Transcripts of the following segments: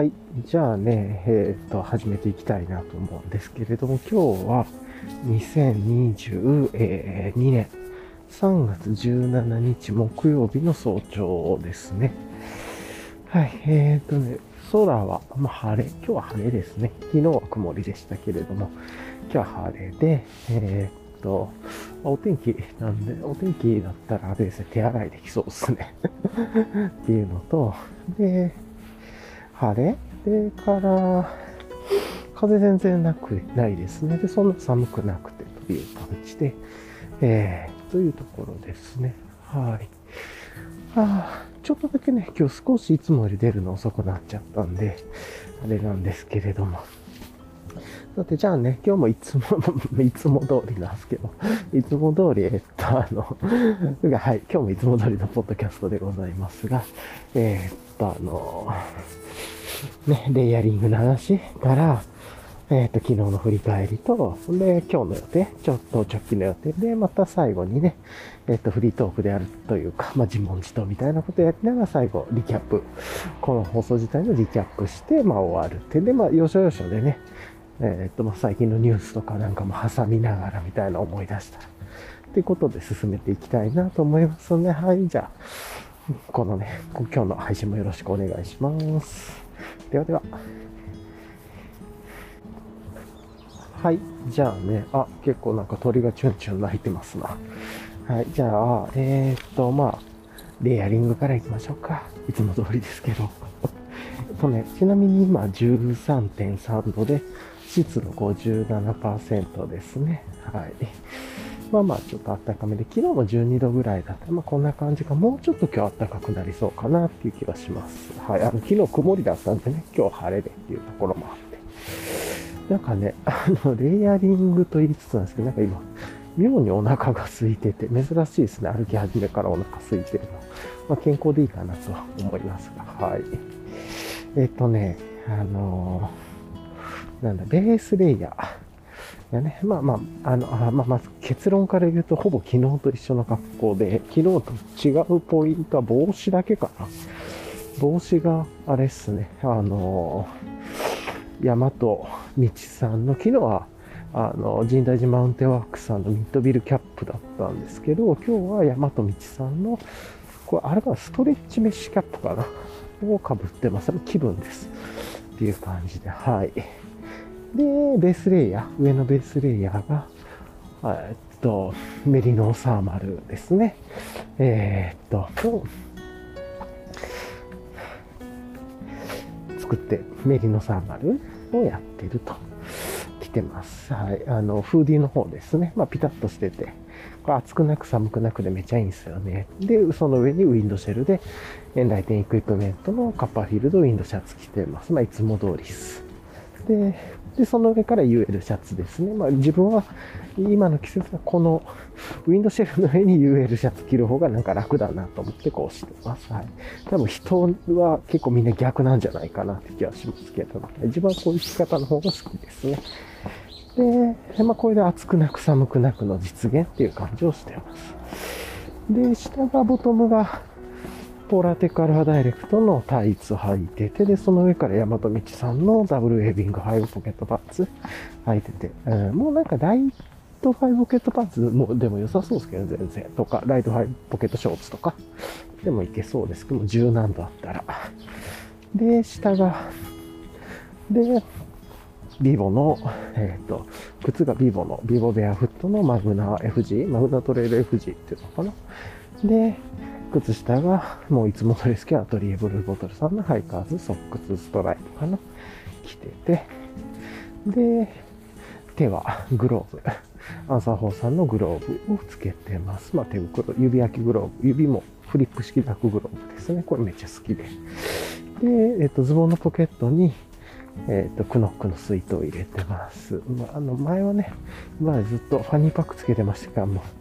はい。じゃあね、えっ、と、始めていきたいなと思うんですけれども、今日は2022年3月17日木曜日の早朝ですね。はい。えっ、とね、空は、まあ、晴れ。今日は晴れですね。昨日は曇りでしたけれども、今日は晴れで、えっ、と、お天気なんで、お天気だったらあれですね、手洗いできそうですね。っていうのと、で、晴れでから、風全然なく、ないですね。で、そんな寒くなくてという感じで、えー、というところですね。はい。あちょっとだけね、今日少しいつもより出るの遅くなっちゃったんで、あれなんですけれども。さて、じゃあね、今日もいつも、いつも通りなんですけど、いつも通り、えっと、あの、はい、今日もいつも通りのポッドキャストでございますが、えーっと、あの、ね、レイヤリングの話から、えーと、昨日の振り返りと、で、今日の予定、ちょっと直近の予定で、また最後にね、えーと、フリートークであるというか、まあ、自問自答みたいなことをやりながら最後、リキャップ、この放送自体のリキャップして、まあ、終わるって。で、まあ、要所要所でね、えーと、まあ、最近のニュースとかなんかも挟みながらみたいな思い出したら、ってことで進めていきたいなと思いますね。はい、じゃあ、このね、今日の配信もよろしくお願いします。ではでは。はい。じゃあね、あ、結構なんか鳥がチュンチュン鳴いてますな。はい。じゃあ、えー、っと、まあ、レイヤリングからいきましょうか。いつも通りですけど。とね、ちなみに今13.3度で、湿度57%ですね。はい。まあまあ、ちょっと暖かめで、昨日も12度ぐらいだった。まあこんな感じか、もうちょっと今日暖かくなりそうかなっていう気がします。はい。あの、昨日曇りだったんでね、今日晴れでっていうところもあって。なんかね、あの、レイヤリングと言いつつなんですけど、なんか今、妙にお腹が空いてて、珍しいですね。歩き始めからお腹空いてるの。まあ健康でいいかなとは思いますが、はい。えっ、とね、あのーなんだ、ベースレイヤー。やね、まあまあ、あの、あまあ、まず結論から言うと、ほぼ昨日と一緒の格好で、昨日と違うポイントは帽子だけかな。帽子が、あれっすね、あのー、大和道さんの、昨日は、あの、神大寺マウンテンワークさんのミッドビルキャップだったんですけど、今日は大和道さんの、これ、あれかな、ストレッチメッシュキャップかな。をかぶってます。気分です。っていう感じで、はい。で、ベースレイヤー、上のベースレイヤーが、えっと、メリノーサーマルですね。えーっと、作って、メリノサーマルをやってると。来てます。はい。あの、フーディーの方ですね。まあ、ピタッとしてて、これ暑くなく寒くなくでめちゃいいんですよね。で、その上にウィンドシェルで、エンライテンエクイプメントのカッパーフィールドウィンドシャツ着てます。まあ、いつも通りです。で、で、その上から UL シャツですね。まあ、自分は今の季節はこのウィンドシェルの上に UL シャツ着る方がなんか楽だなと思ってこうしてます。はい。多分人は結構みんな逆なんじゃないかなって気がしますけど、自分はこういう着方の方が好きですね。で、まあ、これで暑くなく寒くなくの実現っていう感じをしてます。で、下がボトムがポラテックアルファダイレクトのタイツ履いてて、で、その上から山と道さんのダブルウェービングファイブポケットパンツ履いてて、うん、もうなんかライトファイブポケットパンツもでも良さそうですけど、全然。とか、ライトファイブポケットショーツとかでもいけそうですけど、柔軟度あったら。で、下が、で、ビボの、えっ、と、靴がビボの、ビボベアフットのマグナ FG、マグナトレイル FG っていうのかな。で、靴下が、もういつものですけど、アトリエブルーボトルさんのハイカーズソックスストライプかな。着てて、で、手はグローブ。アンサー4さんのグローブをつけてます。まあ手袋、指抜きグローブ。指もフリップ式ダックグローブですね。これめっちゃ好きで。で、えっ、と、ズボンのポケットに、えっ、と、クノックの水筒を入れてます。まあ、あの、前はね、前ずっとファニーパックつけてましたから、もう、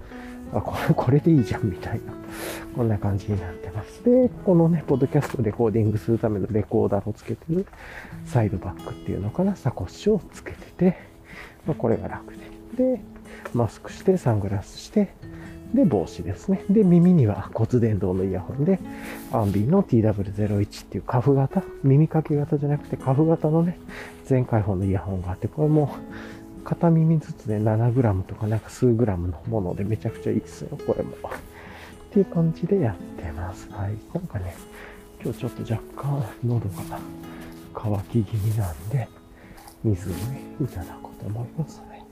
あ、これ、これでいいじゃん、みたいな。こんな感じになってます。で、このね、ポッドキャストレコーディングするためのレコーダーをつけてるサイドバッグっていうのかな、サコッシュをつけてて、まあ、これが楽で。で、マスクして、サングラスして、で、帽子ですね。で、耳には骨伝導のイヤホンで、アンビーの TW01 っていうカフ型、耳かけ型じゃなくてカフ型のね、全開放のイヤホンがあって、これも片耳ずつで 7g とかなんか数 g のものでめちゃくちゃいいですよ、これも。っていう感じでやってます。はい。なんかね、今日ちょっと若干喉が乾き気味なんで、水をね、いただこうと思いますね。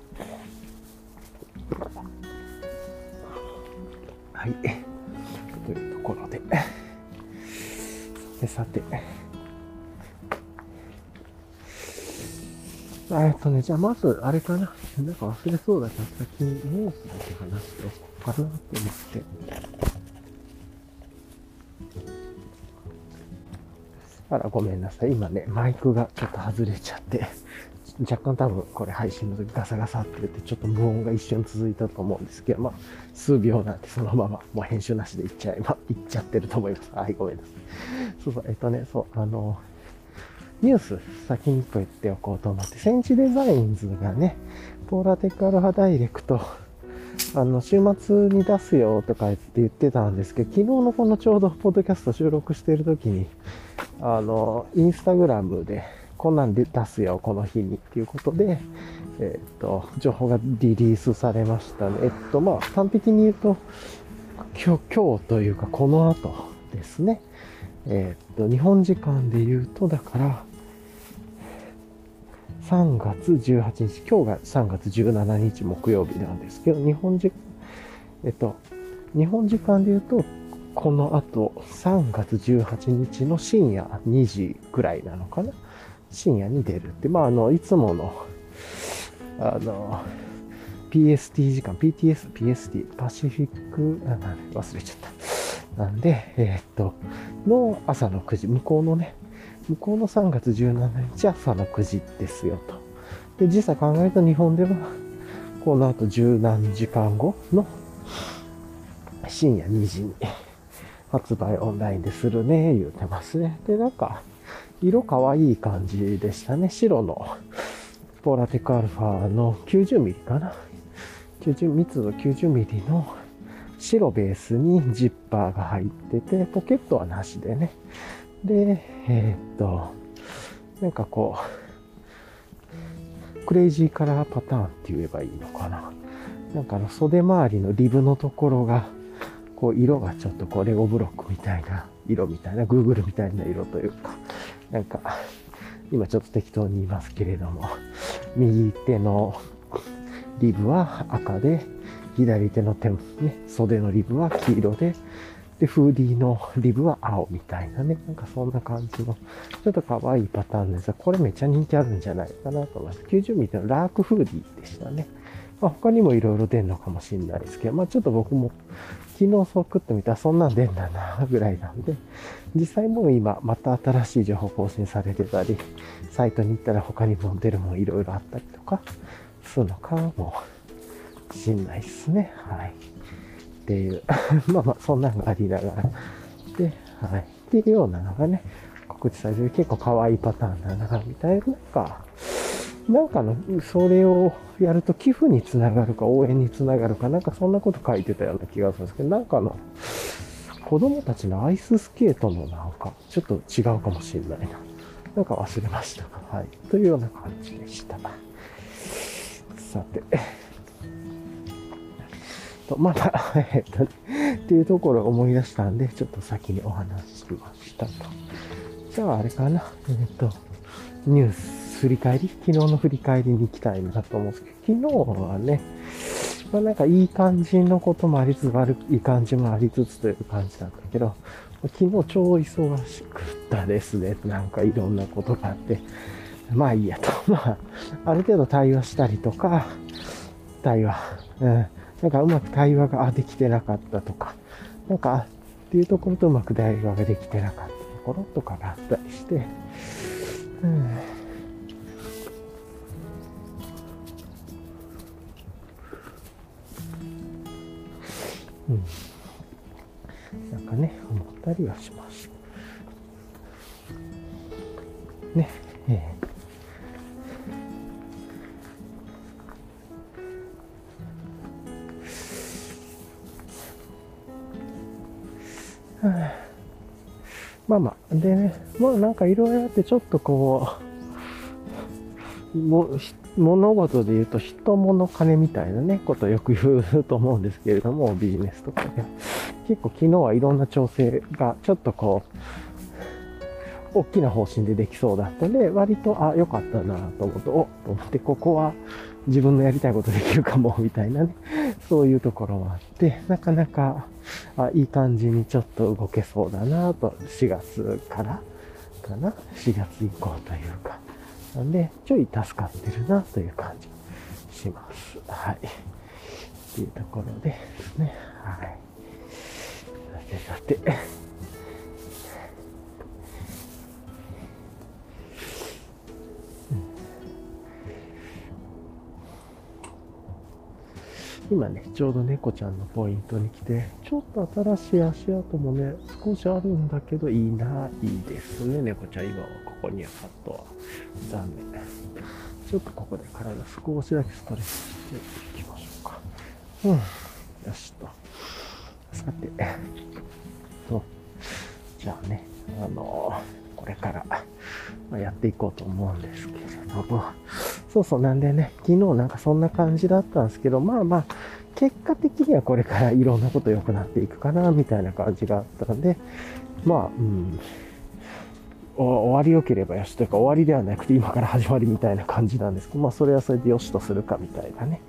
はい。というところで。さてさて。えっとね、じゃあまず、あれかな。なんか忘れそうだから先にニュースだけ話しておこうかなと思って。あら、ごめんなさい。今ね、マイクがちょっと外れちゃって、若干多分これ配信の時ガサガサって言ってちょっと無音が一瞬続いたと思うんですけど、まあ、数秒なんでそのままもう編集なしでいっちゃい、ま、いっちゃってると思います。はい、ごめんなさい。そうそう、えっとね、そう、あの、ニュース先に一個言っておこうと思って、センチデザインズがね、ポーラテックアルファダイレクト、あの、週末に出すよとか言って言ってたんですけど、昨日のこのちょうどポッドキャスト収録している時に、あの、インスタグラムで、こんなんで出すよ、この日にっていうことで、えっ、と、情報がリリースされましたね。えっと、まあ、端的に言うと、今日、今日というか、この後ですね。えっと、日本時間で言うと、だから、3月18日、今日が3月17日木曜日なんですけど、日本時、えっと、日本時間で言うと、この後、3月18日の深夜2時ぐらいなのかな？深夜に出るって、まあ、あの、いつもの、あの、PST 時間、PTS、PST、パシフィック、あ忘れちゃった。なんで、えー、っと、の朝の9時、向こうのね、向こうの3月17日朝の9時ですよと。で、実際考えると日本では、この後十何時間後の深夜2時に発売オンラインでするね、言うてますね。で、なんか、色可愛い感じでしたね。白のポーラテックアルファの 90mm かな。90密度 90mm の白ベースにジッパーが入ってて、ポケットはなしでね。で、えー、っと、なんかこう、クレイジーカラーパターンって言えばいいのかな。なんかあの袖周りのリブのところが、こう色がちょっとこうレゴブロックみたいな色みたいな、グーグルみたいな色というか、なんか、今ちょっと適当に言いますけれども、右手のリブは赤で、左手の手、ね、袖のリブは黄色で、で、フーディーのリブは青みたいなね。なんかそんな感じの、ちょっと可愛いパターンですが、これめっちゃ人気あるんじゃないかなと思います。90ミリのラークフーディーでしたね。まあ、他にも色々出るのかもしれないですけど、まあちょっと僕も昨日そう食ってみたらそんなん出んだなぐらいなんで、実際もう今また新しい情報更新されてたり、サイトに行ったら他にも出るもんいろいろあったりとか、するのかもしんないっすね。はい。っていう、まあまあそんなのがありながら、で、はい。っていうようなのがね、告知されてる結構可愛いパターンだな、みたいな、なんか、なんかの、それをやると寄付につながるか応援につながるか、なんかそんなこと書いてたような気がするんですけど、なんかの、子供たちのアイススケートのなんか、ちょっと違うかもしれないな。なんか忘れました。はい。というような感じでした。さて。と、まだ、えっと、っていうところを思い出したんで、ちょっと先にお話ししましたと。じゃあ、あれかな。えっと、ニュース振り返り？昨日の振り返りに行きたいなと思うんですけど、昨日はね、まあなんかいい感じのこともありつつ、悪い感じもありつつという感じだったけど、昨日超忙しくったですね。なんかいろんなことがあって。まあいいやと。まあ、ある程度対話したりとか、対話、うん。なんかうまく対話ができてなかったとか、なんか、っていうところとうまく対話ができてなかったところとかがあったりして、うん。うん、なんかね、思ったりはします。ね、えー、でね、まあなんかいろいろあってちょっとこう、も物事で言うと人物金みたいなね、ことよく言うと思うんですけれども、ビジネスとかで。結構昨日はいろんな調整がちょっとこう、大きな方針でできそうだったので、割と、あ、良かったなと思うと、おと思って、ここは自分のやりたいことできるかも、みたいなね、そういうところもあって、なかなか、あ、いい感じにちょっと動けそうだなと、4月からかな、4月以降というか、なんで、ちょい助かってるなという感じします。はい。っていうところですね。はい。さてさて。今ね、ちょうど猫ちゃんのポイントに来て、ちょっと新しい足跡もね、少しあるんだけど、いいな、いいですね、猫ちゃん。今はここにはパッとは。残念。ちょっとここで体少しだけストレッチしていきましょうか。うん。よしと。さて、と、じゃあね、あの、これから、まやっていこうと思うんですけれども、そうそう、なんでね、昨日なんかそんな感じだったんですけど、まあまあ、結果的にはこれからいろんなこと良くなっていくかな、みたいな感じがあったので、まあ、うん、終わり良ければよしというか終わりではなくて今から始まりみたいな感じなんですけど、まあそれはそれでよしとするかみたいなね、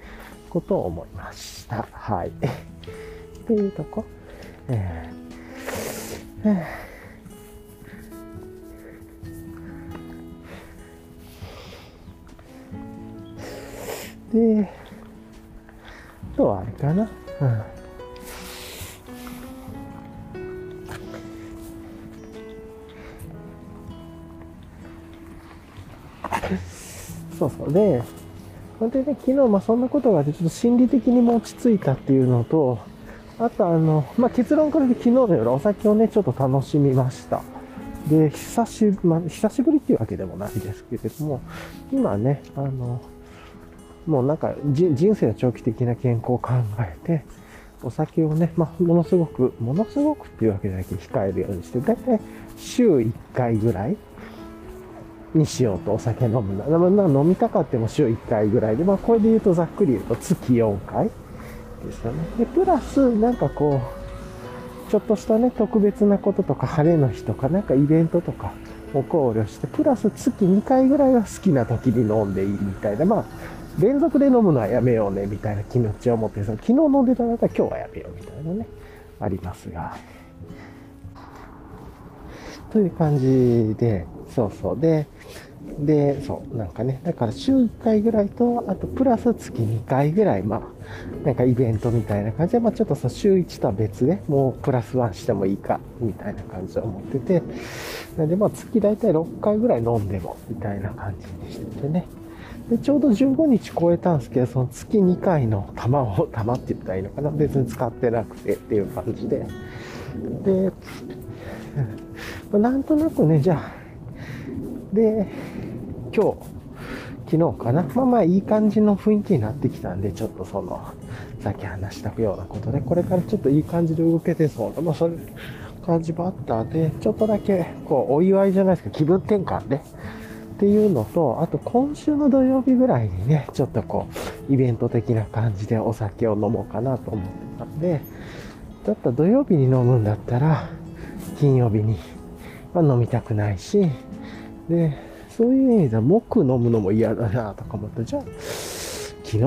ことを思いました。はい。っていうとこ？えーえーで、あとはあれかな。うん。そうそう。で、本当にね、昨日、まあそんなことがあって、ちょっと心理的にも落ち着いたっていうのと、あとあの、まあ結論からで昨日の夜お酒をね、ちょっと楽しみました。で、久しぶり、まあ、久しぶりっていうわけでもないですけれども、今ね、あの、もうなんか人生の長期的な健康を考えて、お酒をね、まあ、ものすごく、ものすごくっていうわけじゃなくて控えるようにして、だいたい週1回ぐらいにしようとお酒飲むな。まあ、飲みたかっても週1回ぐらいで、まあ、これで言うとざっくり言うと月4回ですよね。で、プラス、なんかこう、ちょっとしたね、特別なこととか、晴れの日とか、なんかイベントとかを考慮して、プラス月2回ぐらいは好きな時に飲んでいいみたいな、まあ、連続で飲むのはやめようね、みたいな気持ちを持って、その昨日飲んでたんだった今日はやめよう、みたいなね、ありますが。という感じで、そうそう。で、で、そう、なんかね、だから週1回ぐらいと、あとプラス月2回ぐらい、まあ、なんかイベントみたいな感じで、まあちょっとさ、週1とは別で、もうプラス1してもいいか、みたいな感じで思ってて、なんでまあ月大体6回ぐらい飲んでも、みたいな感じにしててね。で、ちょうど15日超えたんですけど、その月2回の玉を、玉って言ったらいいのかな。別に使ってなくてっていう感じで。で、なんとなくね、じゃあ、で、今日、昨日かな。まあまあいい感じの雰囲気になってきたんで、ちょっとその、さっき話したようなことで、これからちょっといい感じで動けてそうな、まあそれ、感じバッターで、ちょっとだけ、こう、お祝いじゃないですか、気分転換で、っていうのと、あと今週の土曜日ぐらいにね、ちょっとこう、イベント的な感じでお酒を飲もうかなと思ってたんで、だったら土曜日に飲むんだったら、金曜日には飲みたくないし、で、そういう意味では木飲むのも嫌だなとか思って、じゃあ、昨日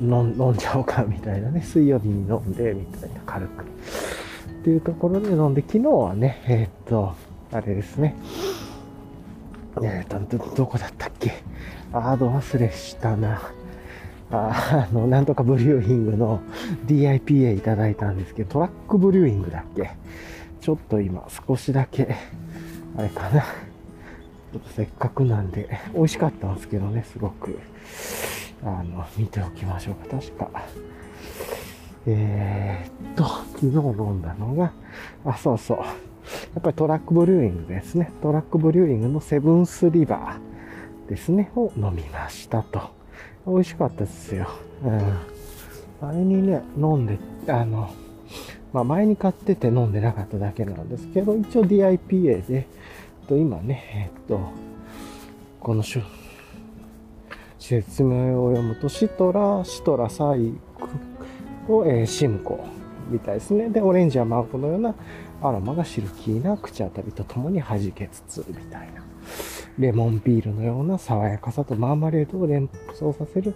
飲んじゃおうかみたいなね、水曜日に飲んで、みたいな軽く。っていうところで飲んで、昨日はね、えー、っと、あれですね、えーと、ど、どこだったっけ？アード忘れしたな。ああの、なんとかブリューイングの DIPA いただいたんですけど、トラックブリューイングだっけ？ちょっと今少しだけ、あれかな。ちょっとせっかくなんで、美味しかったんですけどね、すごく。あの、見ておきましょうか。確か。えー、っと、昨日飲んだのが、あ、そうそう。やっぱりトラックブリューイングですね。トラックブリューイングのセブンスリバーですね、を飲みましたと。美味しかったですよ。うん。あれにね、飲んで、あの、まあ前に買ってて飲んでなかっただけなんですけど、一応 DIPA で、と今ね、えっと、この説明を読むと、シトラ、シトラサイクを、えー、シムコみたいですね。で、オレンジやマンゴーのようなアロマがシルキーな口当たりとともに弾けつつ、みたいな。レモンビールのような爽やかさとマーマレードを連想させる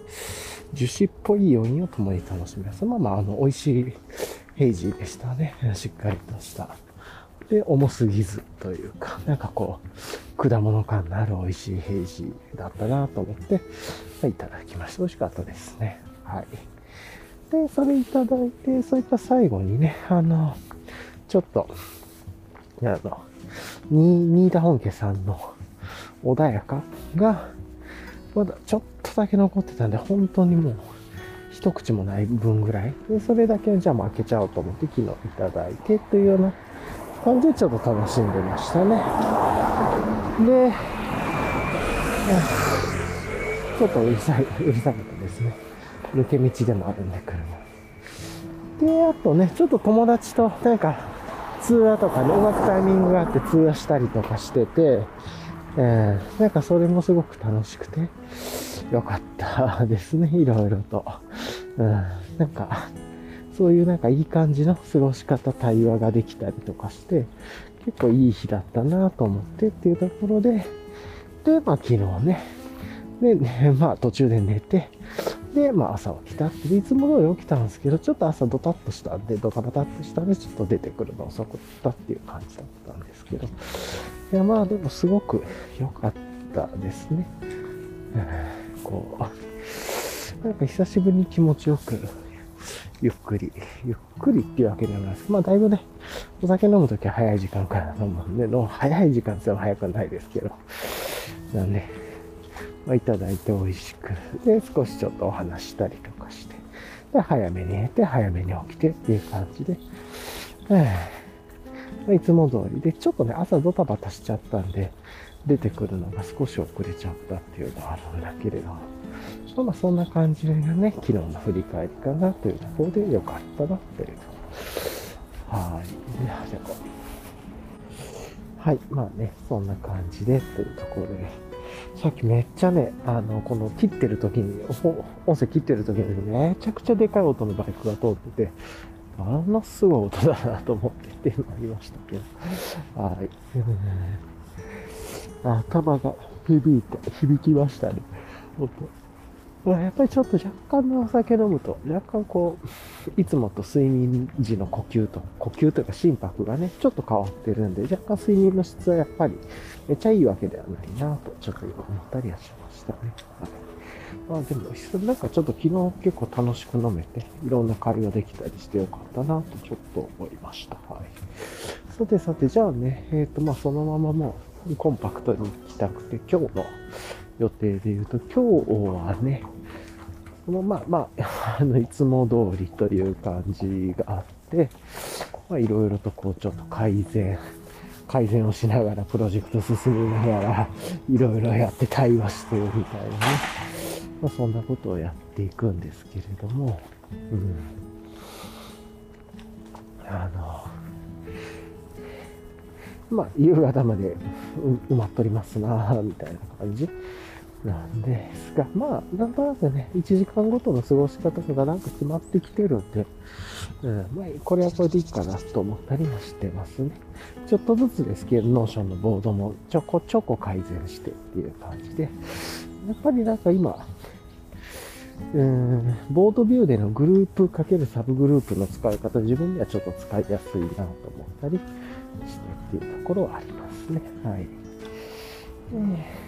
樹脂っぽい余韻を共に楽しめます。まあまあ、あの、美味しいヘイジーでしたね。しっかりとした。で、重すぎずというか、なんかこう、果物感のある美味しいヘイジーだったなと思って、はいただきました。美味しかったですね。はい。で、それいただいて、そういった最後にね、あの、ちょっと、あの、新田本家さんの穏やかが、まだちょっとだけ残ってたんで、本当にもう、一口もない分ぐらい。で、それだけじゃあ開けちゃおうと思って昨日いただいてというような感じでちょっと楽しんでましたね。で、ちょっとうるさい、うるさかったですね。抜け道でもあるんで、車。で、あとね、ちょっと友達となんか通話とかね、うまくタイミングがあって通話したりとかしてて、えー、なんかそれもすごく楽しくて、よかったですね、いろいろと。うん、なんか、そういうなんかいい感じの過ごし方、対話ができたりとかして、結構いい日だったなと思ってっていうところで、で、まあ昨日ね、で、ね、まあ途中で寝て、で、まあ朝起きたって、いつも通り起きたんですけど、ちょっと朝ドタッとしたんで、ドタバタっとしたんで、ちょっと出てくるの遅かったっていう感じだったんですけど、いや、まあでもすごく良かったですね。こう、なんか久しぶりに気持ちよく、ゆっくり、ゆっくりっていうわけではないです。まあだいぶね、お酒飲むときは早い時間から飲むんで、の早い時間って早くないですけど、なんで、まあ、いただいて美味しく、で、少しちょっとお話したりとかして、で、早めに寝て、早めに起きてっていう感じで、えいつも通りで、ちょっとね、朝ドタバタしちゃったんで、出てくるのが少し遅れちゃったっていうのはあるんだけれど、まあそんな感じがね、昨日の振り返りかなというところで良かったなとい。う。はい。はい。まあね、そんな感じでというところで、さっきめっちゃね、あの、この切ってる時に、音声切ってる時にめちゃくちゃでかい音のバイクが通ってて、あんなすごい音だなと思ってっていうのありましたけど。はい。頭が響いて、響きましたね。音。やっぱりちょっと若干のお酒飲むと、若干こう、いつもと睡眠時の呼吸と、呼吸というか心拍がね、ちょっと変わってるんで、若干睡眠の質はやっぱりめっちゃいいわけではないなと、ちょっと思ったりはしましたね。はいまあでも、なんかちょっと昨日結構楽しく飲めて、いろんな会話できたりしてよかったなとちょっと思いました。はい。さてさて、じゃあね、えっ、ー、と、まあそのままもうコンパクトに行きたくて、今日の予定で言うと、今日はね、このまあまあ、あの、いつも通りという感じがあって、まあいろいろとこうちょっと改善、改善をしながら、プロジェクト進みながら、いろいろやって対話してるみたいなね。まあ、そんなことをやっていくんですけれども、うん。あの、まあ、夕方まで埋まっとりますなみたいな感じなんですが、まあ、なんとなくね、1時間ごとの過ごし方とかなんか決まってきてるんで、うん、まあ、これはこれでいいかなと思ったりもしてますね。ちょっとずつですけど、ノーションのボードもちょこちょこ改善してっていう感じで、やっぱりなんか今、うん、ボードビューでのグループかけるサブグループの使い方、自分にはちょっと使いやすいなと思ったりしてっていうところはありますね。はい。えー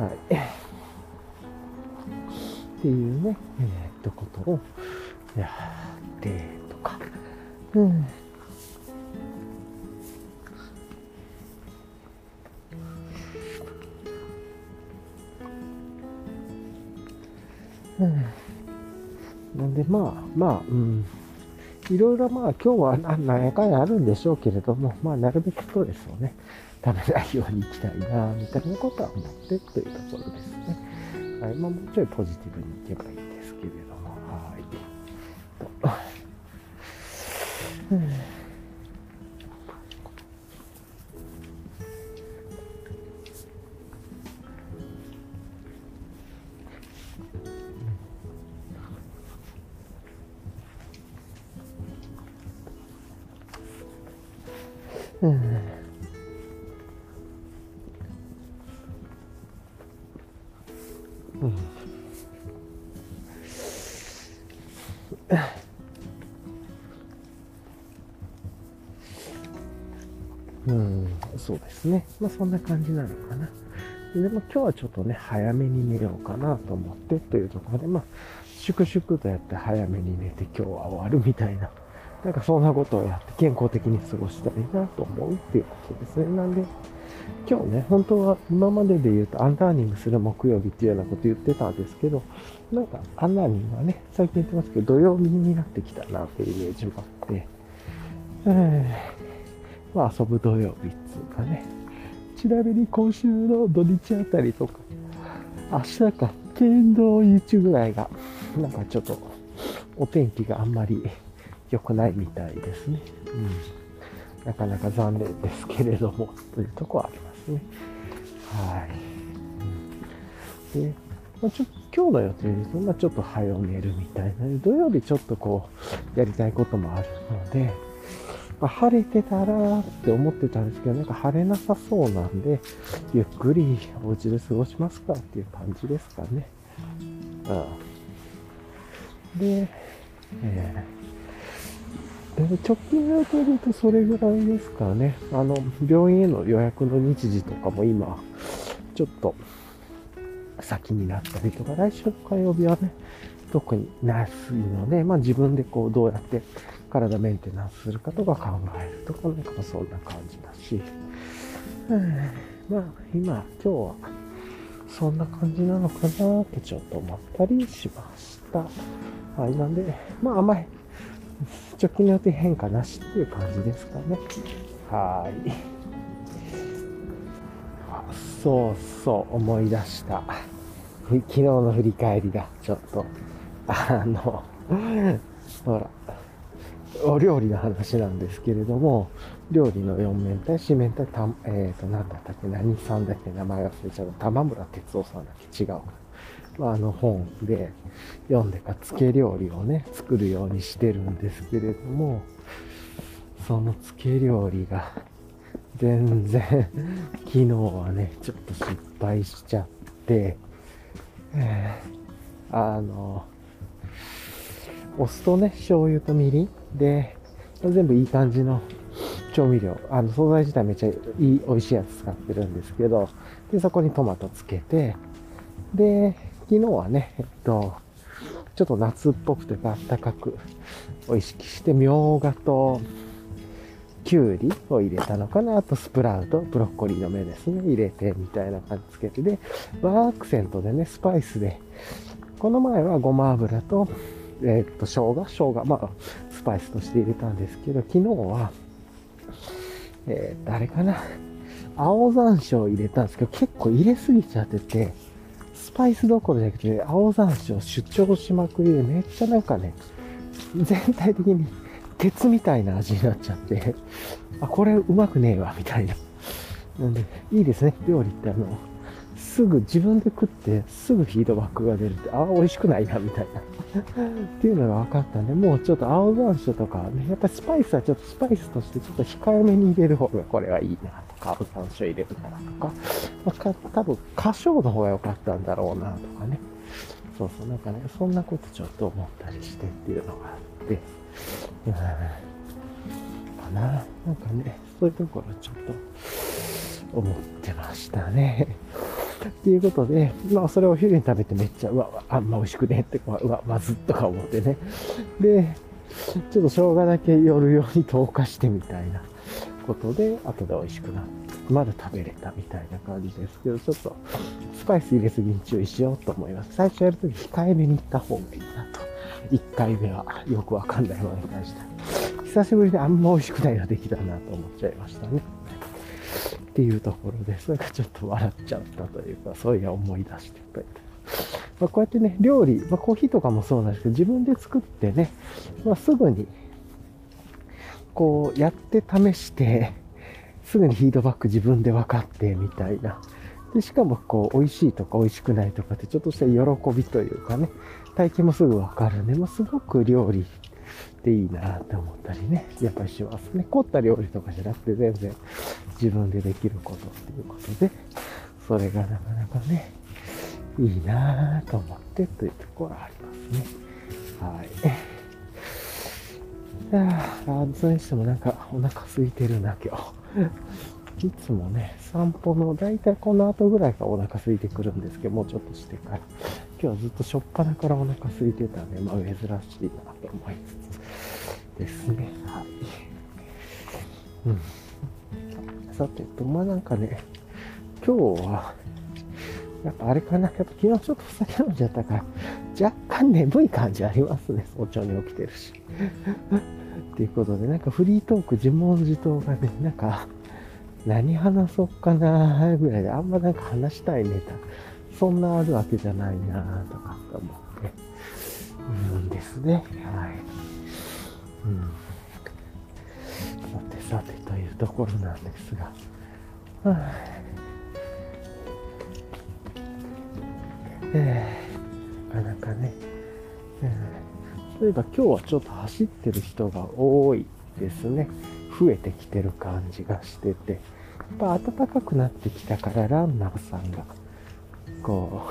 はい。っていうね、えー、っと、ことをやってとか。うん。うん。なんで、まあ、まあ、うん。いろいろまあ今日は何やかんやあるんでしょうけれども、まあなるべくストレスをね、食べないようにいきたいな、みたいなことは思ってというところですね。はい。まあもうちょいポジティブにいけばいいまあそんな感じなのかな。でも今日はちょっとね、早めに寝ようかなと思ってというところで、まあ、粛々とやって早めに寝て今日は終わるみたいななんかそんなことをやって健康的に過ごしたいなと思うっていうことですね。なんで、今日ね、本当は今までで言うとアンラーニングする木曜日っていうようなこと言ってたんですけど、なんかアンラーニングはね、最近言ってますけど、土曜日になってきたなっていうイメージもあって、えー、まあ遊ぶ土曜日っつうかね。ちなみに今週の土日あたりとか、明日か、剣道 YouTube ぐらいが、なんかちょっとお天気があんまり良くないみたいですね。うん。なかなか残念ですけれども、というとこはありますね。はい。で、まあ、ちょ今日の予定でそんなちょっと早寝るみたいな、土曜日ちょっとこう、やりたいこともあるので、晴れてたらって思ってたんですけど、なんか晴れなさそうなんで、ゆっくりお家で過ごしますかっていう感じですかね。うん。で、えー直近の予定で言うとそれぐらいですかね。あの、病院への予約の日時とかも今、ちょっと先になったりとか、来週の火曜日はね、特にないので、まあ自分でこうどうやって体メンテナンスするかとか考えるとか、なんかそんな感じだし、うん、まあ今、今日はそんな感じなのかなってちょっと思ったりしました。はい、なんで、まああんまり直近の予定変化なしっていう感じですかね。はい。そうそう、思い出した。昨日の振り返りだ。ちょっと。あの、ほら、お料理の話なんですけれども、料理の四面体、四面体、たえっ、ー、と、なんだったっけ、何さんだっけ、名前忘れちゃう。玉村哲夫さんだっけ、違う。まあ、あの本で読んでか、漬け料理をね、作るようにしてるんですけれども、その漬け料理が、全然、昨日はね、ちょっと失敗しちゃって、えー、あの、お酢とね、醤油とみりんで、全部いい感じの調味料、あの、素材自体めっちゃいい、美味しいやつ使ってるんですけど、で、そこにトマトつけて、で、昨日はね、えっと、ちょっと夏っぽくてか暖かくを意識して、みょうがと、きゅうりを入れたのかな。あとスプラウト、ブロッコリーの芽ですね。入れて、みたいな感じつけて。で、ワーアクセントでね、スパイスで。この前はごま油と、えー、っと、生姜、生姜、まあ、スパイスとして入れたんですけど、昨日は、えー、誰かな？青山椒入れたんですけど、結構入れすぎちゃってて、スパイスどころじゃなくて、青山椒主張しまくりで、めっちゃなんかね、全体的に鉄みたいな味になっちゃって、あ、これうまくねえわ、みたいな。なんで、いいですね、料理ってあの、すぐ自分で食ってすぐフィードバックが出るって、ああ、美味しくないな、みたいな。っていうのが分かったんで、もうちょっと青山椒とかね、やっぱりスパイスはちょっとスパイスとしてちょっと控えめに入れる方がこれはいいなとか、青山椒入れるなとか、まあ、多分、花椒の方が良かったんだろうなとかね。そうそう、なんかね、そんなことちょっと思ったりしてっていうのがあって、うん、かな。なんかね、そういうところちょっと思ってましたね。っていうことで、まあ、それをお昼に食べてめっちゃ、うわ、あんま美味しくねって、うわ、まずっとか思ってね。で、ちょっと生姜だけ夜用に投下してみたいなことで、後で美味しくなって、まだ食べれたみたいな感じですけど、ちょっとスパイス入れすぎに注意しようと思います。最初やるとき控えめにいった方がいいなと1回目はよくわかんないものに関して。久しぶりであんま美味しくないのできたなと思っちゃいましたね。っていうところで、それがちょっと笑っちゃったというか、そういう思い出してという。まあ、こうやってね、料理、まあ、コーヒーとかもそうなんですけど、自分で作ってね、まあ、すぐに、こう、やって試して、すぐにフィードバック自分で分かってみたいな。で、しかもこう、美味しいとか美味しくないとかってちょっとした喜びというかね、体験もすぐ分かるね。もうすごく料理っていいなって思ったりね、やっぱりしますね。凝った料理とかじゃなくて全然自分でできることっていうことで、それがなかなかね、いいなと思ってというところはありますね。はい。いやー、それにしてもなんかお腹空いてるな、今日。いつもね、散歩の、だいたいこの後ぐらいかお腹空いてくるんですけど、もうちょっとしてから。今日はずっとしょっぱなからお腹空いてたんで、まあ珍しいなと思いつつですね。はい。うん。さてと、まあなんかね、今日は、やっぱあれかな、やっぱ昨日ちょっと酒飲んじゃったから、若干眠い感じありますね。早朝に起きてるし。ということで、なんかフリートーク自問自答がね、なんか、何話そうかなぐらいで、あんまなんか話したいネタ、そんなあるわけじゃないなとか思っているんですね。はい。うん。さてさてというところなんですが、はあ、えー、なかなかね、えー例えば今日はちょっと走ってる人が多いですね。増えてきてる感じがしてて、やっぱ暖かくなってきたからランナーさんが、こ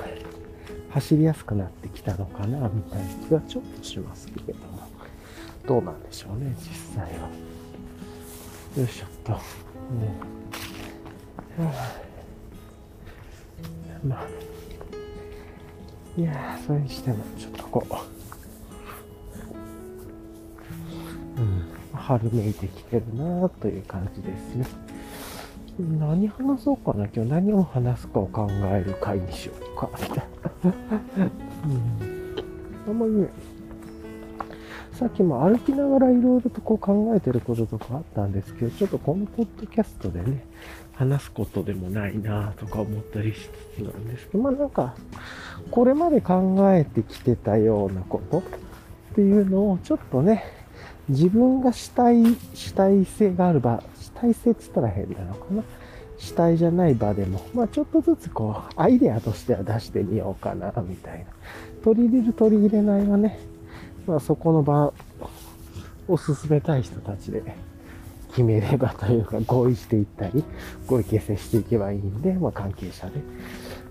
う、走りやすくなってきたのかな、みたいな気がちょっとしますけれども、どうなんでしょうね、実際は。よいしょっと。ね、はあ、まあ、いや、それにしても、ちょっとこう、うん春めいてきてるなという感じですね。何話そうかな。今日何を話すかを考える回にしようか、みたいな。うん、あんまりね、さっきも歩きながらいろいろとこう考えてることとかあったんですけど、ちょっとこのポッドキャストでね、話すことでもないなとか思ったりしつつなんですけど、まあなんか、これまで考えてきてたようなことっていうのをちょっとね、自分が主体、主体性がある場、主体性って言ったら変なのかな？主体じゃない場でも、まあちょっとずつこう、アイデアとしては出してみようかな、みたいな。取り入れる取り入れないはね、まあそこの場を進めたい人たちで決めればというか合意していったり、合意形成していけばいいんで、まあ関係者で。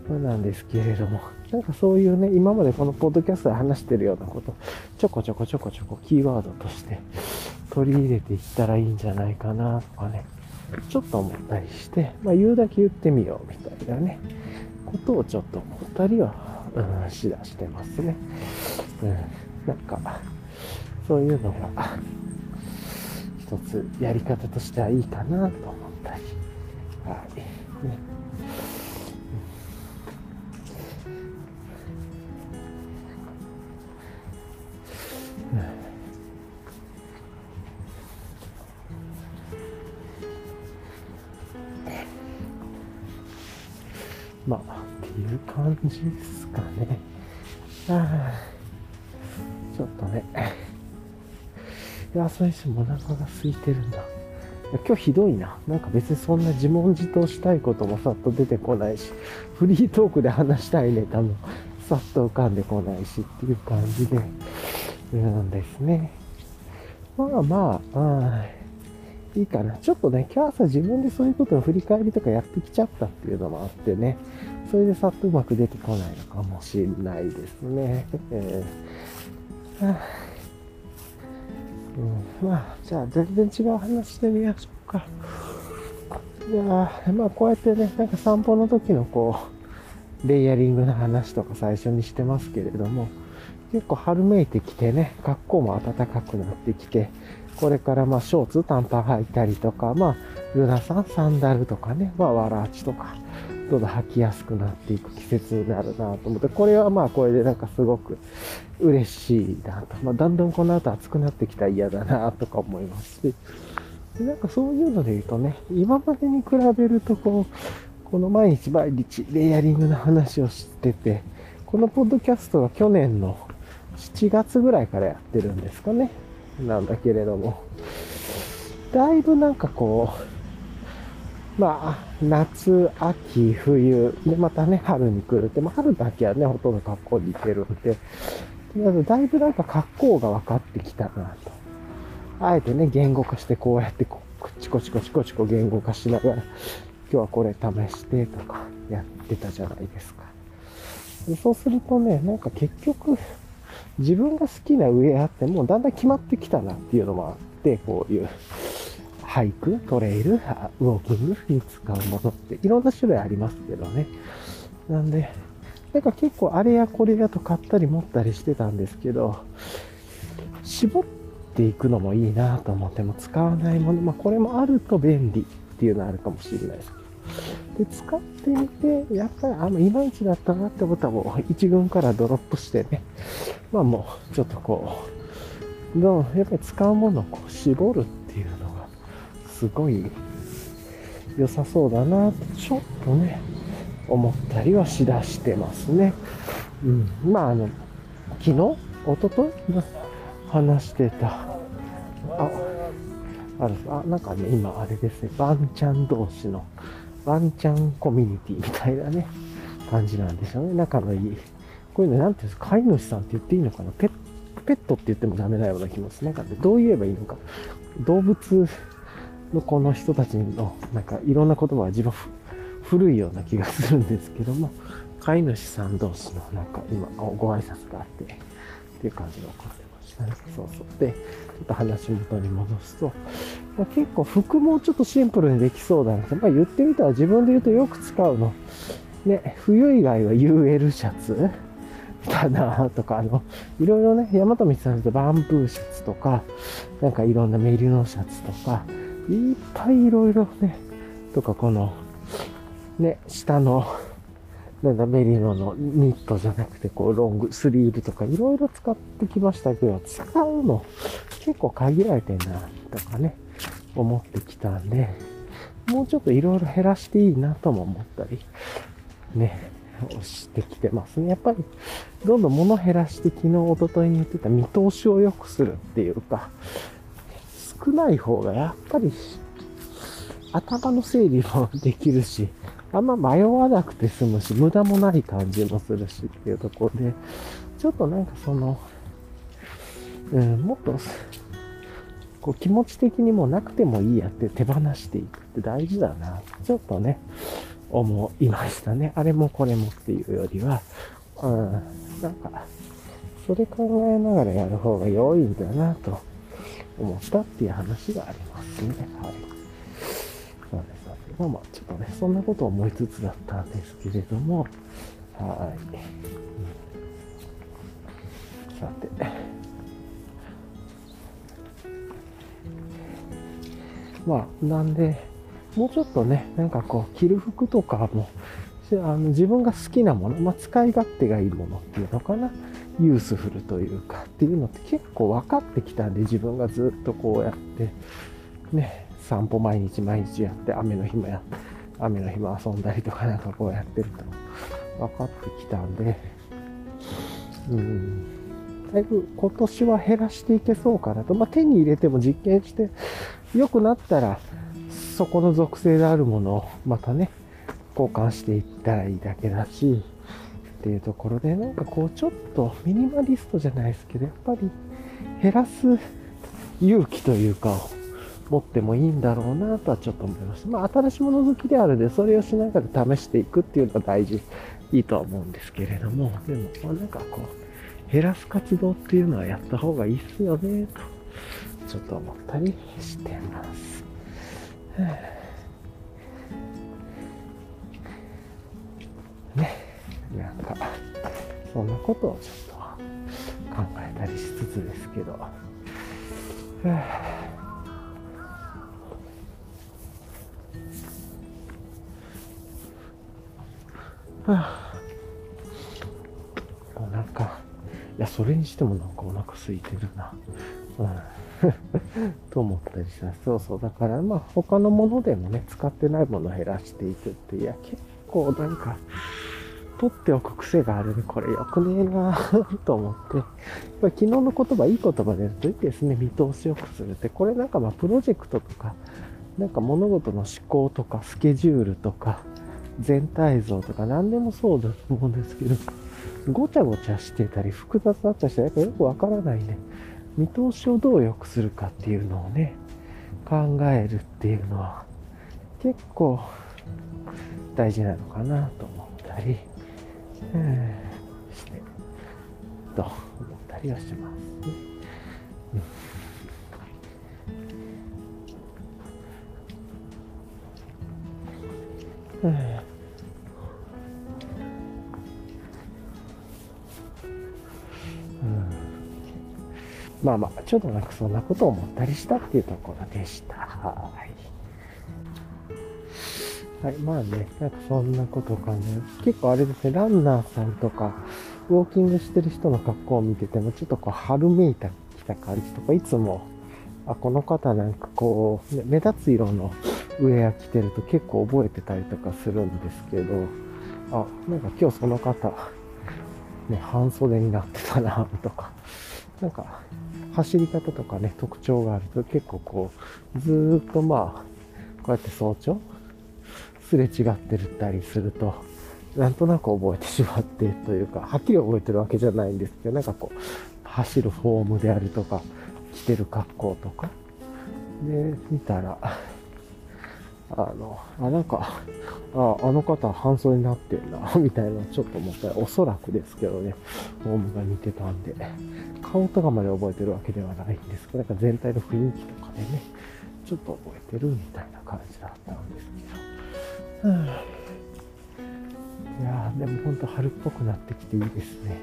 まあ、なんですけれども、なんかそういうね、今までこのポッドキャストで話してるようなこと、ちょこちょこちょこちょこキーワードとして取り入れていったらいいんじゃないかなとかね、ちょっと思ったりして、まあ言うだけ言ってみようみたいなね、ことをちょっと思ったりは、うん、しだしてますね。うん、なんか、そういうのが、一つやり方としてはいいかなと思ったり、はい。ね感じですかね。あちょっとね。いや、それにしてもお腹が空いてるんだ。今日ひどいな。なんか別にそんな自問自答したいこともさっと出てこないし、フリートークで話したいネタもさっと浮かんでこないしっていう感じで、うんですね。まあまあ、あいいかな。ちょっとね、今日朝自分でそういうことの振り返りとかやってきちゃったっていうのもあってね、それでさっとうまく出てこないのかもしれないですね。えーはあうん、まあ、じゃあ全然違う話してみましょうか。じゃあ、まあこうやってね、なんか散歩の時のこう、レイヤリングの話とか最初にしてますけれども、結構春めいてきてね、格好も暖かくなってきて、これからまあショーツ、短パン履いたりとか、まあ、ルナさん、サンダルとかね、まあ、わらあちとか、どんどん吐きやすくなっていく季節になるなと思って、これはまあこれでなんかすごく嬉しいなと。まあ、だんだんこの後暑くなってきたら嫌だなとか思いますし、でなんかそういうので言うとね、今までに比べるとこう、この毎日毎日レイヤリングの話をしてて、このポッドキャストは去年の7月ぐらいからやってるんですかね。なんだけれども。だいぶなんかこう、まあ、夏、秋、冬、で、またね、春に来るって、まあ、春と秋はね、ほとんど格好に行けるんで、だいぶなんか格好が分かってきたなと。あえてね、言語化してこうやってこう、チコチコチコチコ言語化しながら、今日はこれ試してとかやってたじゃないですか。そうするとね、なんか結局、自分が好きなウェアってもうだんだん決まってきたなっていうのもあって、こういうハイク、トレイル、ウォーキングに使うものっていろんな種類ありますけどね。なんで、なんか結構あれやこれやと買ったり持ったりしてたんですけど、絞っていくのもいいなと思っても使わないもの、まあこれもあると便利っていうのはあるかもしれないですで、使ってみて、やっぱりあの、いまいちだったなってことはもう一軍からドロップしてね、まあもうちょっとこう、どうやっぱり使うものをこう絞るっていうの、すごい良さそうだなと、ちょっとね、思ったりはしだしてますね。うん。まああの、昨日一昨日話してた、あ、あるあ、なんかね、今あれですね、バンちゃん同士のワンチャンコミュニティみたいなね、感じなんでしょうね。仲のいい。こういうの、なんていうんですか、飼い主さんって言っていいのかな？ペッペットって言ってもダメなような気もする。なんかね、どう言えばいいのか。動物のこの人たちの、なんかいろんな言葉は自分古いような気がするんですけども、飼い主さん同士のなんか今ご挨拶があって、っていう感じが起こってましたね。そうそう。で、ちょっと話元に戻すと、まあ、結構服もちょっとシンプルにできそうだなと。まあ言ってみたら自分で言うとよく使うの。ね、冬以外は UL シャツだなとか、あの、いろいろね、山富さんとバンブーシャツとか、なんかいろんなメリノシャツとか、いっぱいいろいろね、とかこの、ね、下の、なんだ、メリノのニットじゃなくて、こう、ロング、スリーブとかいろいろ使ってきましたけど、使うの結構限られてんな、とかね。思ってきたんで、もうちょっといろいろ減らしていいなとも思ったり、ね、をしてきてますね。やっぱり、どんどん物減らして昨日、おとといに言ってた見通しを良くするっていうか、少ない方がやっぱり頭の整理もできるし、あんま迷わなくて済むし、無駄もない感じもするしっていうところで、ちょっとなんかその、うん、もっとこう気持ち的にもなくてもいいやって手放していくって大事だな。ちょっとね、思いましたね。あれもこれもっていうよりは、うん、なんか、それ考えながらやる方が良いんだなと思ったっていう話がありますね。はい。そうです。まあまあ、ちょっとね、そんなことを思いつつだったんですけれども、はい。さて。まあ、なんで、もうちょっとね、なんかこう、着る服とかも、あの自分が好きなもの、まあ、使い勝手がいいものっていうのかな、ユースフルというかっていうのって結構分かってきたんで、自分がずっとこうやって、ね、散歩毎日毎日やって、雨の日もや、雨の日も遊んだりとかなんかこうやってると分かってきたんで、うん、だいぶ今年は減らしていけそうかなと。まあ、手に入れても実験して、良くなったら、そこの属性であるものをまたね、交換していったらいいだけだし、っていうところで、なんかこうちょっとミニマリストじゃないですけど、やっぱり減らす勇気というか、持ってもいいんだろうなとはちょっと思いました。まあ、新しいもの好きであるで、それをしながら試していくっていうのが大事、いいとは思うんですけれども、でも、まあ、なんかこう、減らす活動っていうのはやった方がいいっすよね、と。ちょっと思ったりしてます。ね、なんか、そんなことをちょっと考えたりしつつですけど。はあ、なんか、いや、それにしてもなんかお腹空いてるな。うん。と思ったりした。そうそう。だから、まあ、他のものでもね、使ってないものを減らしていくって、いや、結構なんか、取っておく癖があるね。これよくねえな と思って。昨日の言葉、いい言葉で言うとですね、見通しよくするって、これなんかまあ、プロジェクトとか、なんか物事の思考とか、スケジュールとか、全体像とか、何でもそうだと思うんですけど、ごちゃごちゃしてたり、複雑だったりして、やっぱよくわからないね。見通しをどう良くするかっていうのをね、考えるっていうのは、結構大事なのかなと思ったり、して、と思ったりはしますね。うん。うん。まあまあ、ちょっとなん。かそん。なことを思ったりしたっていうところでした。はい。はい、まあね、なんかそんなことを感じる。結構あれですね、ランナーさんとか、ウォーキングしてる人の格好を見てても、ちょっとこう、春めいた、きた感じとか、いつも、あ、この方なんかこう、目立つ色のウェア着てると結構覚えてたりとかするんですけど、あ、なんか今日その方、ね、半袖になってたな、とか、なんか、走り方とかね、特徴があると結構こう、ずーっとまあ、こうやって早朝、すれ違ってるったりすると、なんとなく覚えてしまってというか、はっきり覚えてるわけじゃないんですけど、なんかこう、走るフォームであるとか、着てる格好とか、で、見たら、あの、あ、なんか、あ、あの方半袖になってんな、みたいな、ちょっと思ったら、おそらくですけどね、フォームが似てたんで、顔とかまで覚えてるわけではないんですけど、なんか全体の雰囲気とかでね、ちょっと覚えてるみたいな感じだったんですけど、いやー、でも本当春っぽくなってきていいですね。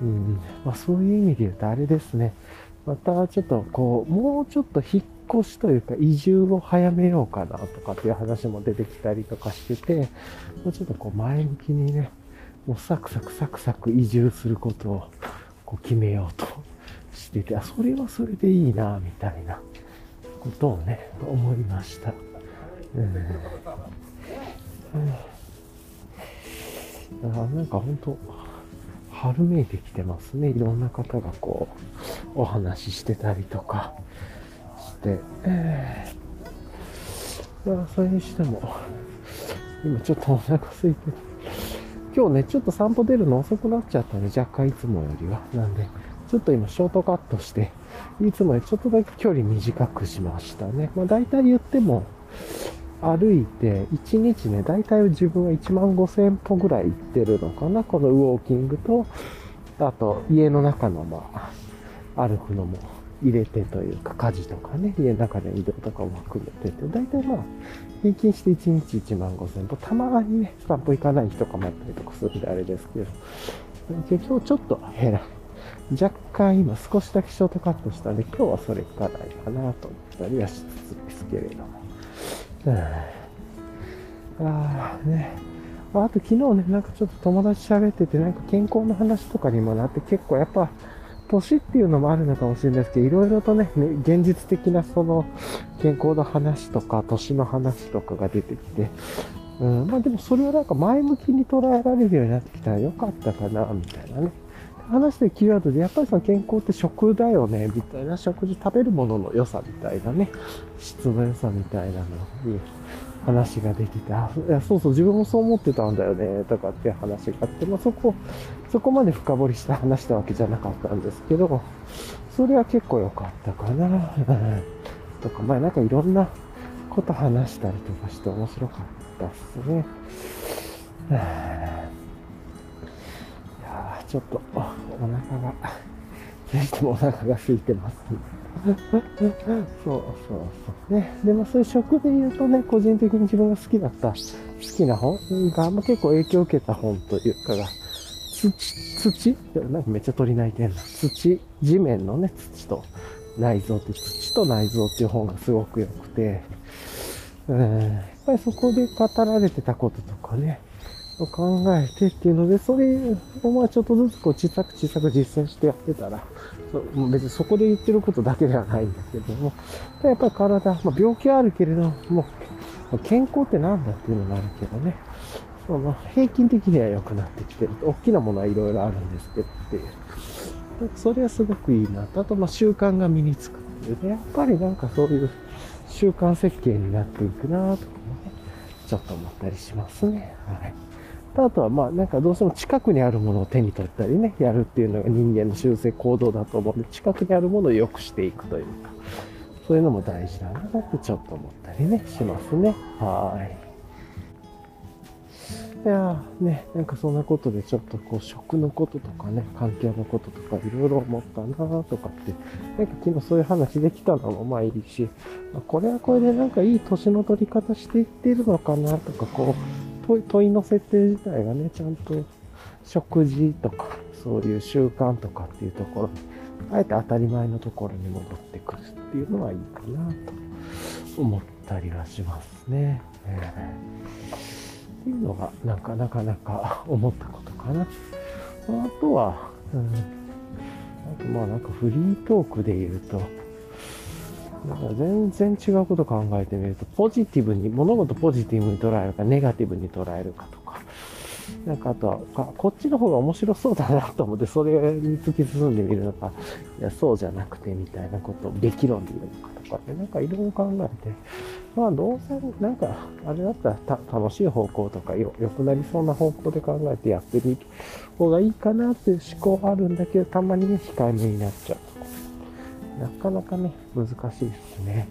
うん。まあそういう意味で言うとあれですね。またちょっとこう、もうちょっと引っ越しというか移住を早めようかなとかっていう話も出てきたりとかしてて、もうちょっとこう前向きにね、もうサクサクサクサク移住することをこう決めようとしてて、あ、それはそれでいいな、みたいなことをね、思いました。うんうん、あなんか本当春めいてきてますね。いろんな方がこう、お話ししてたりとかして、えー、まあ、それにしても、今ちょっとお腹空いてる。今日ね、ちょっと散歩出るの遅くなっちゃったね。若干いつもよりは。なんで、ちょっと今ショートカットして、いつもよりちょっとだけ距離短くしましたね。まあ大体言っても、歩いて、1日ね、大体自分は1万5000歩ぐらい行ってるのかな。このウォーキングと、あと家の中のまあ、歩くのも入れてというか、家事とかね、家の中で移動とかも含めてて、大体まあ、平均して1日1万5000歩、たまにね、散歩行かない日とかもあったりとかするんであれですけど、今日ちょっと減ら、若干今少しだけショートカットしたんで、今日はそれいかないかなと思ったりはしつつですけれども。ああね。あと昨日ね、なんかちょっと友達喋ってて、なんか健康の話とかにもなって結構やっぱ、年っていうのもあるのかもしれないですけど、いろいろとね、現実的なその健康の話とか、年の話とかが出てきて、うん、まあでもそれはなんか前向きに捉えられるようになってきたらよかったかな、みたいなね。話してキーワードで、やっぱりその健康って食だよね、みたいな、食事食べるものの良さみたいなね、質の良さみたいなのに話が出てて、あ、いやそうそう、自分もそう思ってたんだよね、とかっていう話があって、まあ、そこ、そこまで深掘りした話したわけじゃなかったんですけど、それは結構良かったかな、とか、まあなんかいろんなこと話したりとかして面白かったっすね。ちょっとお腹が、ぜひともお腹が空いてます。そうそうそう。ね。でもそういう食で言うとね、個人的に自分が好きだった、好きな本が、まあ、結構影響を受けた本というかが、土、土？なんかめっちゃ鳥鳴いてんの。土、地面のね、土と内臓って、土と内臓っていう本がすごく良くて、うん、やっぱりそこで語られてたこととかね、を考えてっていうので、それをまあちょっとずつこう小さく小さく実践してやってたら、そう別にそこで言ってることだけではないんだけども、やっぱり体、まあ、病気はあるけれども、健康って何だっていうのがあるけどね、その平均的には良くなってきてると、大きなものはいろいろあるんですけどっていう。それはすごくいいなと。あと、まあ習慣が身につくっていうね、やっぱりなんかそういう習慣設計になっていくなとかもね、ちょっと思ったりしますね。はい。あとは、まあ、なんかどうしても近くにあるものを手に取ったりね、やるっていうのが人間の修正行動だと思うので、近くにあるものを良くしていくというか、そういうのも大事だなってちょっと思ったりね、しますね。はい。いやね、なんかそんなことでちょっとこう食のこととかね、環境のこととかいろいろ思ったなとかって、なんか昨日そういう話できたのもまあいいし、これはこれでなんかいい年の取り方していってるのかなとか、こう、問いの設定自体がね、ちゃんと食事とか、そういう習慣とかっていうところに、あえて当たり前のところに戻ってくるっていうのはいいかなと思ったりはしますね。えーっていうのが、なんかなかなか 思ったことかな。あとは、うん、あとまあなんかフリートークで言うと、なんか全然違うこと考えてみると、ポジティブに、物事ポジティブに捉えるか、ネガティブに捉えるかとか、なんかあとは、こっちの方が面白そうだなと思って、それに突き進んでみるのか、いや、そうじゃなくてみたいなことを、べき論で言うのかとかって、なんかいろいろ考えて、まあ、どうせ、なんか、あれだったら楽しい方向とかよ、良くなりそうな方向で考えてやってみる方がいいかなっていう思考あるんだけど、たまにね、控えめになっちゃう。なかなかね、難しいですね。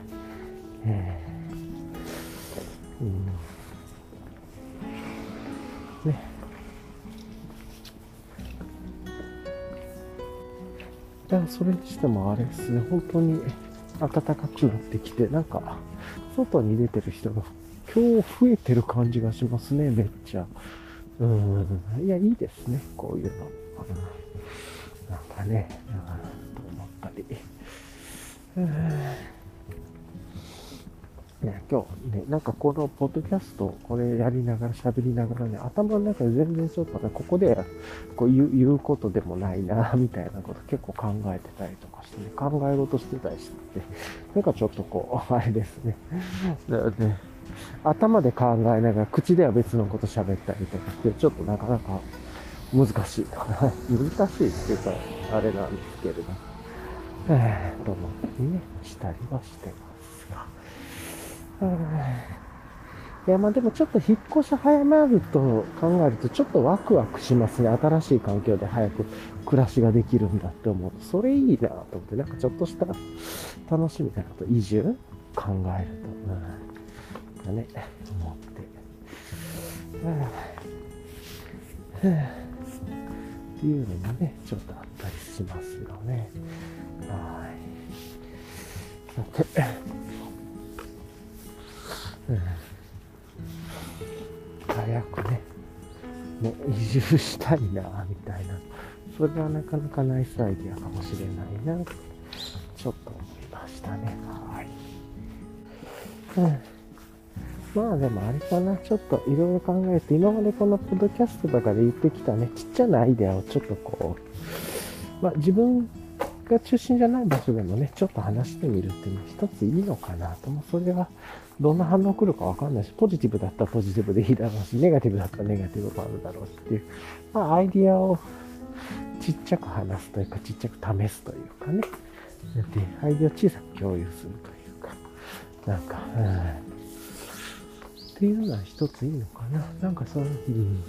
えー、うんね。じゃあ、それにしてもあれですね、本当に暖かくなってきて、なんか、外に出てる人が今日増えてる感じがしますね、めっちゃ。うん。いや、いいですね、こういうの。なんかね、うん、と思ったり。ね、今日ね、なんかこのポッドキャスト、これやりながら喋りながらね、頭の中で全然ちょっとね、ここでこう言うことでもないな、みたいなこと結構考えてたりとかしてね、考え事してたりして、なんかちょっとこう、あれですね。ね。頭で考えながら口では別のこと喋ったりとかして、ちょっとなかなか難しい 難しいっていうか、あれなんですけれど、えー、と思ってね、したりはしてますが。いや、まあでもちょっと引っ越し早まると考えるとちょっとワクワクしますね。新しい環境で早く暮らしができるんだって思うと、それいいなと思って、なんかちょっとした楽しみなこと、移住考えると、うん、ね、思って。っていうのもね、ちょっとあったりしますよね。はい。さて、早くね、もう移住したいな、みたいな。それはなかなかナイスアイディアかもしれないな、ちょっと思いましたね。はい。うん。まあでもあれかな、ちょっといろいろ考えて、今までこのポッドキャストとかで言ってきたね、ちっちゃなアイデアをちょっとこう、まあ自分が中心じゃない場所でもね、ちょっと話してみるっていうのは一ついいのかなと。もそれはどんな反応来るかわかんないし、ポジティブだったらポジティブでいいだろうし、ネガティブだったらネガティブもあるだろうしっていう、まあアイディアをちっちゃく話すというか、ちっちゃく試すというかね。で、アイディアを小さく共有するというか、なんか、うん、っていうのは一ついいのかな。なんかそういう、うん、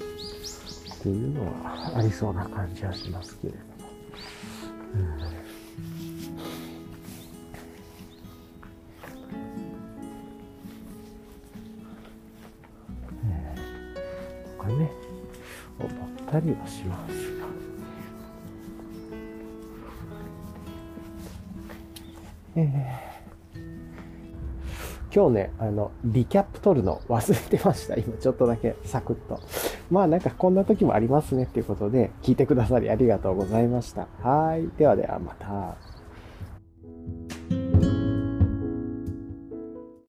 っていうのはありそうな感じはしますけれども。うんね、思ったりはしますが。えー、今日ね、あの、リキャップ取るの忘れてました。今ちょっとだけサクッと。まあなんかこんな時もありますねっていうことで聞いてくださりありがとうございました。はい。ではではまた。